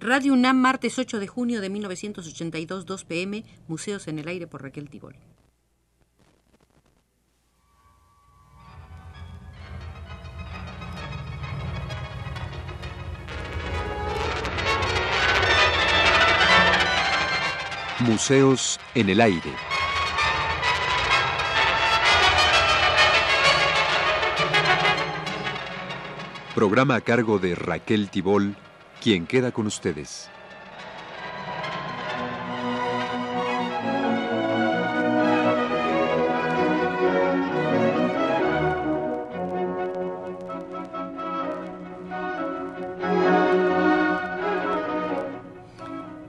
Radio UNAM, martes 8 de junio de 1982, 2 pm, Museos en el Aire por Raquel Tibol. Museos en el Aire. Programa a cargo de Raquel Tibol, quien queda con ustedes.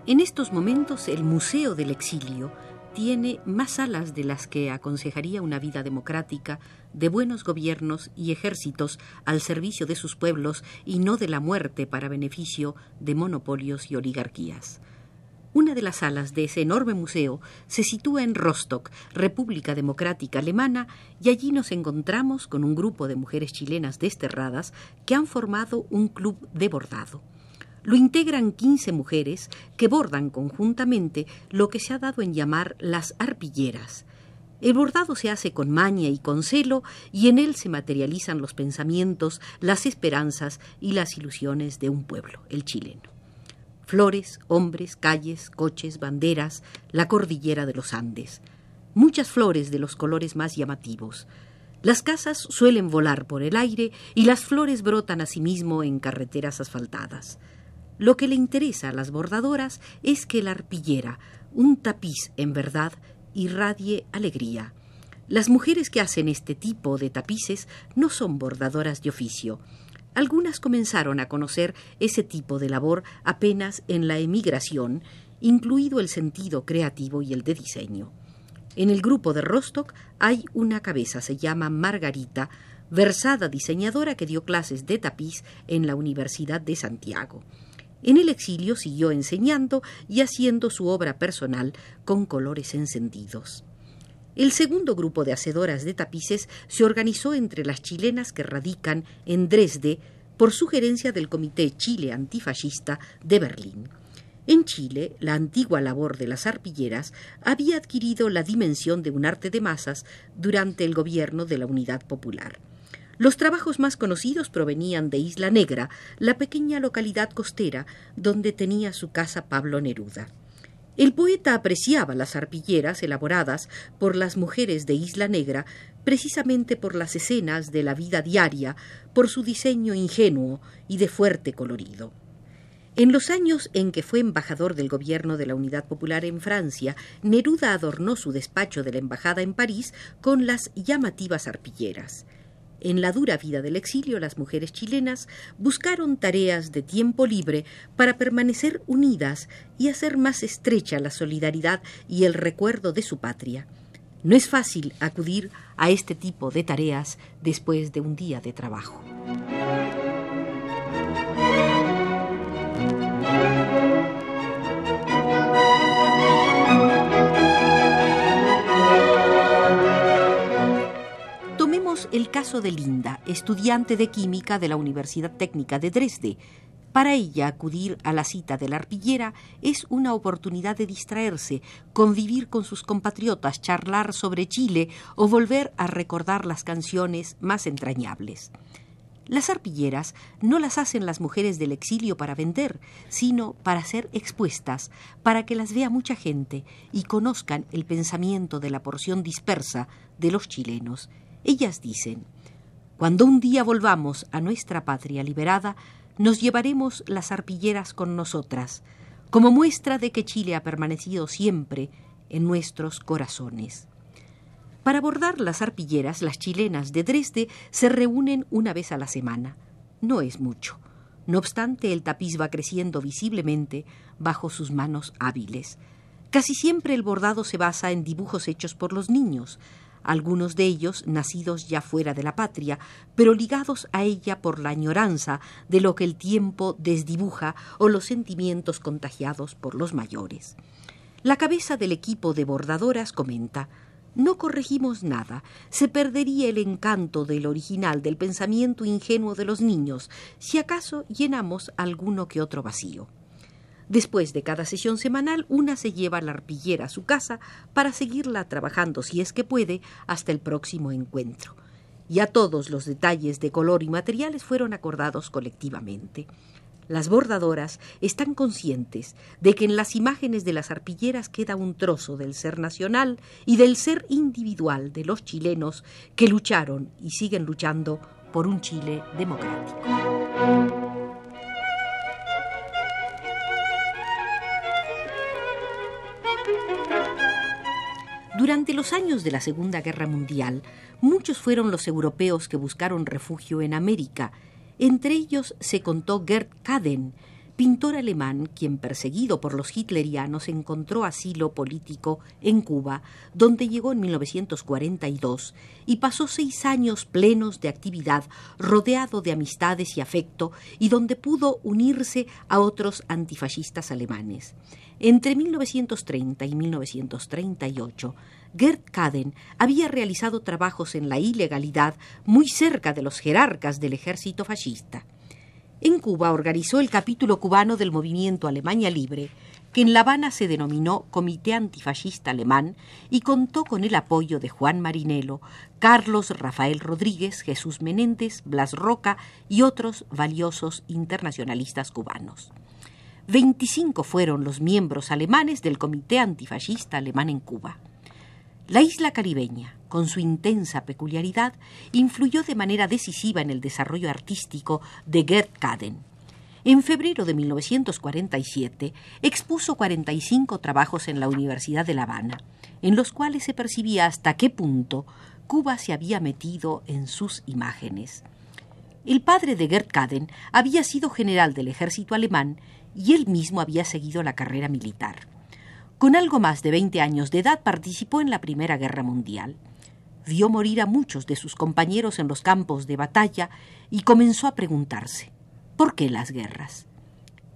En estos momentos el Museo del Exilio tiene más salas de las que aconsejaría una vida democrática, de buenos gobiernos y ejércitos al servicio de sus pueblos y no de la muerte para beneficio de monopolios y oligarquías. Una de las salas de ese enorme museo se sitúa en Rostock, República Democrática Alemana, y allí nos encontramos con un grupo de mujeres chilenas desterradas que han formado un club de bordado. Lo integran 15 mujeres que bordan conjuntamente lo que se ha dado en llamar las arpilleras. El bordado se hace con maña y con celo y en él se materializan los pensamientos, las esperanzas y las ilusiones de un pueblo, el chileno. Flores, hombres, calles, coches, banderas, la cordillera de los Andes. Muchas flores de los colores más llamativos. Las casas suelen volar por el aire y las flores brotan asimismo en carreteras asfaltadas. Lo que le interesa a las bordadoras es que la arpillera, un tapiz en verdad, irradie alegría. Las mujeres que hacen este tipo de tapices no son bordadoras de oficio. Algunas comenzaron a conocer ese tipo de labor apenas en la emigración, incluido el sentido creativo y el de diseño. En el grupo de Rostock hay una cabeza, se llama Margarita, versada diseñadora que dio clases de tapiz en la Universidad de Santiago. En el exilio siguió enseñando y haciendo su obra personal con colores encendidos. El segundo grupo de hacedoras de tapices se organizó entre las chilenas que radican en Dresde por sugerencia del Comité Chile Antifascista de Berlín. En Chile, la antigua labor de las arpilleras había adquirido la dimensión de un arte de masas durante el gobierno de la Unidad Popular. Los trabajos más conocidos provenían de Isla Negra, la pequeña localidad costera donde tenía su casa Pablo Neruda. El poeta apreciaba las arpilleras elaboradas por las mujeres de Isla Negra precisamente por las escenas de la vida diaria, por su diseño ingenuo y de fuerte colorido. En los años en que fue embajador del gobierno de la Unidad Popular en Francia, Neruda adornó su despacho de la embajada en París con las llamativas arpilleras. En la dura vida del exilio, las mujeres chilenas buscaron tareas de tiempo libre para permanecer unidas y hacer más estrecha la solidaridad y el recuerdo de su patria. No es fácil acudir a este tipo de tareas después de un día de trabajo. El caso de Linda, estudiante de química de la Universidad Técnica de Dresde. Para ella, acudir a la cita de la arpillera es una oportunidad de distraerse, convivir con sus compatriotas, charlar sobre Chile o volver a recordar las canciones más entrañables. Las arpilleras no las hacen las mujeres del exilio para vender, sino para ser expuestas, para que las vea mucha gente y conozcan el pensamiento de la porción dispersa de los chilenos. Ellas dicen, cuando un día volvamos a nuestra patria liberada, nos llevaremos las arpilleras con nosotras, como muestra de que Chile ha permanecido siempre en nuestros corazones. Para bordar las arpilleras, las chilenas de Dresde se reúnen una vez a la semana. No es mucho. No obstante, el tapiz va creciendo visiblemente bajo sus manos hábiles. Casi siempre el bordado se basa en dibujos hechos por los niños, algunos de ellos nacidos ya fuera de la patria, pero ligados a ella por la añoranza de lo que el tiempo desdibuja o los sentimientos contagiados por los mayores. La cabeza del equipo de bordadoras comenta no corregimos nada, se perdería el encanto del original, del pensamiento ingenuo de los niños, si acaso llenamos alguno que otro vacío. Después de cada sesión semanal, una se lleva la arpillera a su casa para seguirla trabajando, si es que puede, hasta el próximo encuentro. Ya todos los detalles de color y materiales fueron acordados colectivamente. Las bordadoras están conscientes de que en las imágenes de las arpilleras queda un trozo del ser nacional y del ser individual de los chilenos que lucharon y siguen luchando por un Chile democrático. Durante los años de la Segunda Guerra Mundial, muchos fueron los europeos que buscaron refugio en América entre ellos se contó Gerd Kaden, pintor alemán quien perseguido por los hitlerianos encontró asilo político en Cuba, donde llegó en 1942 y pasó seis años plenos de actividad, rodeado de amistades y afecto, y donde pudo unirse a otros antifascistas alemanes. Entre 1930 y 1938, Gerd Kaden había realizado trabajos en la ilegalidad muy cerca de los jerarcas del ejército fascista. En Cuba organizó el capítulo cubano del movimiento Alemania Libre, que en La Habana se denominó Comité Antifascista Alemán y contó con el apoyo de Juan Marinelo, Carlos Rafael Rodríguez, Jesús Menéndez, Blas Roca y otros valiosos internacionalistas cubanos. Veinticinco fueron los miembros alemanes del Comité Antifascista Alemán en Cuba. La isla caribeña, con su intensa peculiaridad, influyó de manera decisiva en el desarrollo artístico de Gerd Kaden. En febrero de 1947 expuso 45 trabajos en la Universidad de La Habana, en los cuales se percibía hasta qué punto Cuba se había metido en sus imágenes. El padre de Gerd Kaden había sido general del ejército alemán y él mismo había seguido la carrera militar. Con algo más de 20 años de edad participó en la Primera Guerra Mundial. Vio morir a muchos de sus compañeros en los campos de batalla y comenzó a preguntarse, ¿por qué las guerras?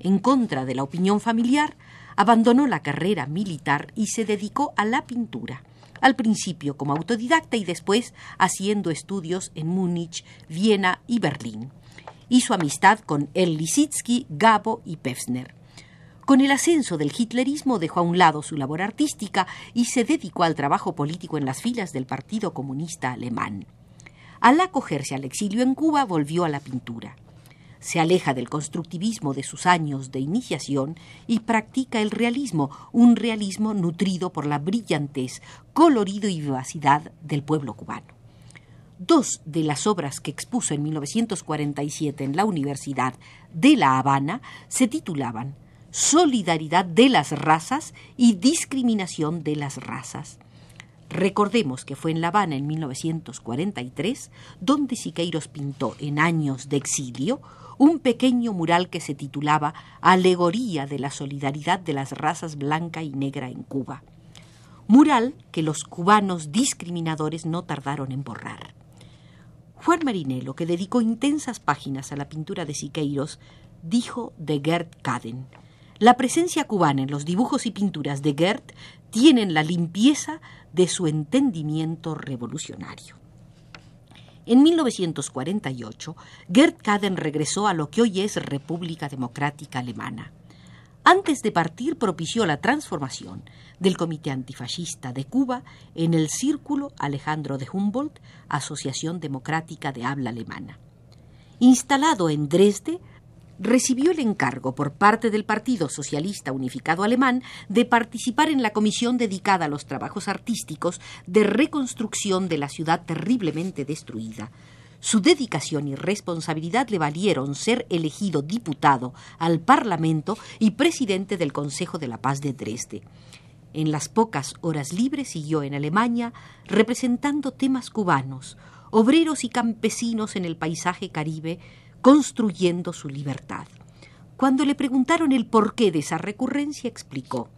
En contra de la opinión familiar, abandonó la carrera militar y se dedicó a la pintura, al principio como autodidacta y después haciendo estudios en Múnich, Viena y Berlín. Hizo amistad con El Lisitsky, Gabo y Pefsner. Con el ascenso del hitlerismo dejó a un lado su labor artística y se dedicó al trabajo político en las filas del Partido Comunista Alemán. Al acogerse al exilio en Cuba volvió a la pintura. Se aleja del constructivismo de sus años de iniciación y practica el realismo, un realismo nutrido por la brillantez, colorido y vivacidad del pueblo cubano. Dos de las obras que expuso en 1947 en la Universidad de La Habana se titulaban solidaridad de las razas y discriminación de las razas. Recordemos que fue en La Habana en 1943 donde Siqueiros pintó en años de exilio un pequeño mural que se titulaba Alegoría de la solidaridad de las razas blanca y negra en Cuba. Mural que los cubanos discriminadores no tardaron en borrar. Juan Marinelo, que dedicó intensas páginas a la pintura de Siqueiros, dijo de Gerd Kaden, la presencia cubana en los dibujos y pinturas de Goethe tienen la limpieza de su entendimiento revolucionario. En 1948, Gerd Kaden regresó a lo que hoy es República Democrática Alemana. Antes de partir propició la transformación del Comité Antifascista de Cuba en el Círculo Alejandro de Humboldt, Asociación Democrática de Habla Alemana. Instalado en Dresde, recibió el encargo por parte del Partido Socialista Unificado Alemán de participar en la comisión dedicada a los trabajos artísticos de reconstrucción de la ciudad terriblemente destruida. Su dedicación y responsabilidad le valieron ser elegido diputado al Parlamento y presidente del Consejo de la Paz de Dresde. En las pocas horas libres siguió en Alemania representando temas cubanos, obreros y campesinos en el paisaje caribe, construyendo su libertad. Cuando le preguntaron el porqué de esa recurrencia, explicó,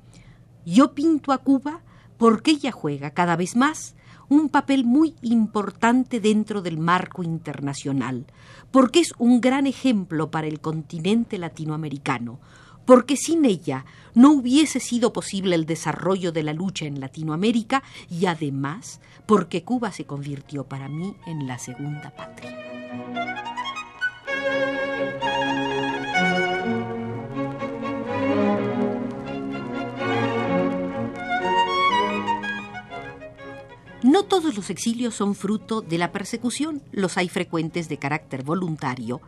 yo pinto a Cuba porque ella juega cada vez más un papel muy importante dentro del marco internacional, porque es un gran ejemplo para el continente latinoamericano, porque sin ella no hubiese sido posible el desarrollo de la lucha en Latinoamérica y además porque Cuba se convirtió para mí en la segunda patria. No todos los exilios son fruto de la persecución, los hay frecuentes de carácter voluntario,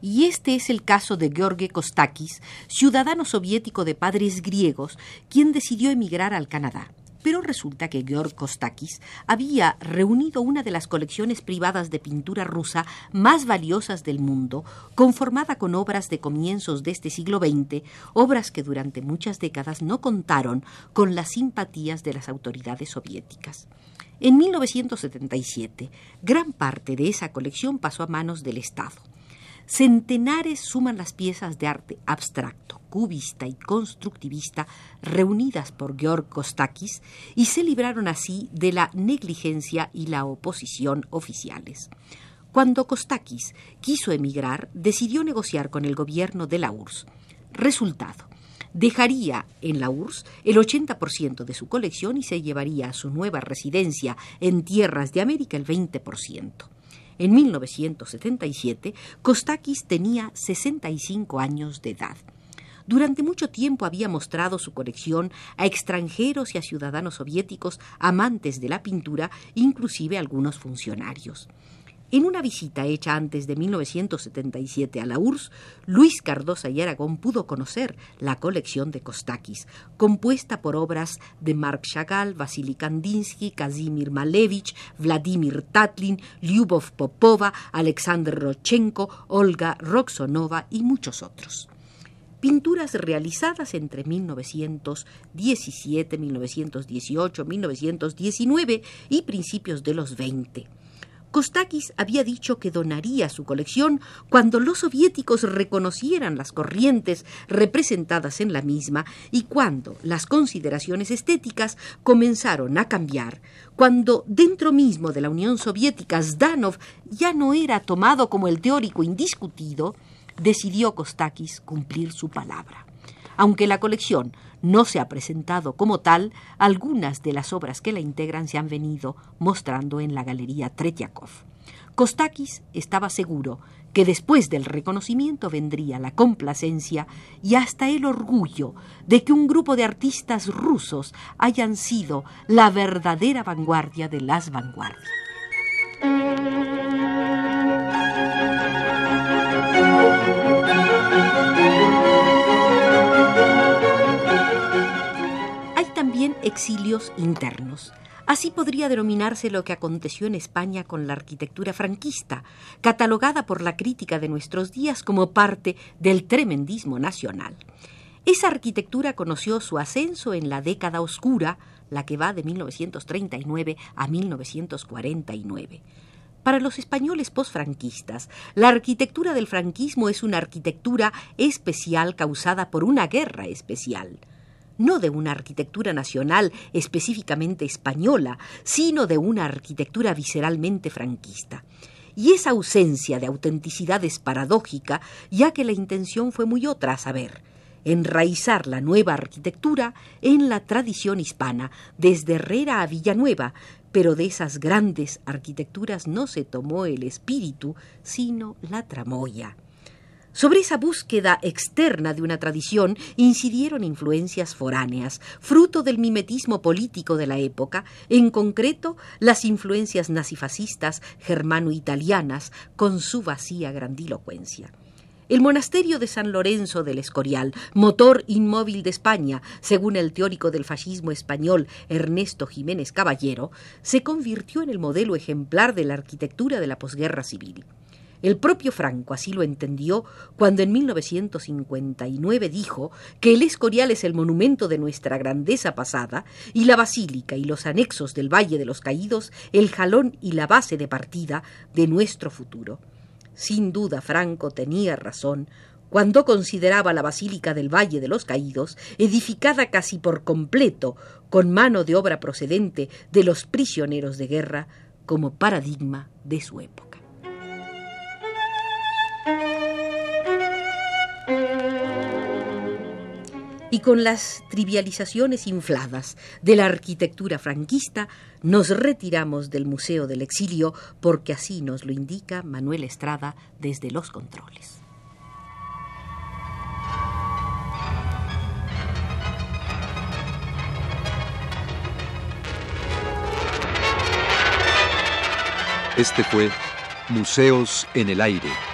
y este es el caso de George Kostakis, ciudadano soviético de padres griegos, quien decidió emigrar al Canadá. Pero resulta que Georg Kostakis había reunido una de las colecciones privadas de pintura rusa más valiosas del mundo, conformada con obras de comienzos de este siglo XX, obras que durante muchas décadas no contaron con las simpatías de las autoridades soviéticas. En 1977, gran parte de esa colección pasó a manos del Estado. Centenares suman las piezas de arte abstracto, cubista y constructivista reunidas por Georg Kostakis y se libraron así de la negligencia y la oposición oficiales. Cuando Kostakis quiso emigrar, decidió negociar con el gobierno de la URSS. Resultado. Dejaría en la URSS el 80% de su colección y se llevaría a su nueva residencia en tierras de América el 20%. En 1977, Kostakis tenía 65 años de edad. Durante mucho tiempo había mostrado su colección a extranjeros y a ciudadanos soviéticos amantes de la pintura, inclusive algunos funcionarios. En una visita hecha antes de 1977 a la URSS, Luis Cardosa y Aragón pudo conocer la colección de Kostakis, compuesta por obras de Mark Chagall, Vasily Kandinsky, Kazimir Malevich, Vladimir Tatlin, Lyubov Popova, Alexander Rochenko, Olga Roxonova y muchos otros pinturas realizadas entre 1917, 1918, 1919 y principios de los 20. Kostakis había dicho que donaría su colección cuando los soviéticos reconocieran las corrientes representadas en la misma y cuando las consideraciones estéticas comenzaron a cambiar, cuando dentro mismo de la Unión Soviética Zdanov ya no era tomado como el teórico indiscutido, decidió Kostakis cumplir su palabra. Aunque la colección no se ha presentado como tal, algunas de las obras que la integran se han venido mostrando en la Galería Tretiakov. Kostakis estaba seguro que después del reconocimiento vendría la complacencia y hasta el orgullo de que un grupo de artistas rusos hayan sido la verdadera vanguardia de las vanguardias. Exilios internos. Así podría denominarse lo que aconteció en España con la arquitectura franquista, catalogada por la crítica de nuestros días como parte del tremendismo nacional. Esa arquitectura conoció su ascenso en la década oscura, la que va de 1939 a 1949. Para los españoles posfranquistas, la arquitectura del franquismo es una arquitectura especial causada por una guerra especial no de una arquitectura nacional específicamente española, sino de una arquitectura visceralmente franquista. Y esa ausencia de autenticidad es paradójica, ya que la intención fue muy otra, a saber, enraizar la nueva arquitectura en la tradición hispana, desde Herrera a Villanueva, pero de esas grandes arquitecturas no se tomó el espíritu, sino la tramoya. Sobre esa búsqueda externa de una tradición incidieron influencias foráneas, fruto del mimetismo político de la época, en concreto las influencias nazifascistas germano-italianas con su vacía grandilocuencia. El monasterio de San Lorenzo del Escorial, motor inmóvil de España, según el teórico del fascismo español Ernesto Jiménez Caballero, se convirtió en el modelo ejemplar de la arquitectura de la posguerra civil. El propio Franco así lo entendió cuando en 1959 dijo que el Escorial es el monumento de nuestra grandeza pasada y la basílica y los anexos del Valle de los Caídos el jalón y la base de partida de nuestro futuro. Sin duda Franco tenía razón cuando consideraba la Basílica del Valle de los Caídos, edificada casi por completo con mano de obra procedente de los prisioneros de guerra, como paradigma de su época. Y con las trivializaciones infladas de la arquitectura franquista, nos retiramos del Museo del Exilio porque así nos lo indica Manuel Estrada desde los controles. Este fue Museos en el Aire.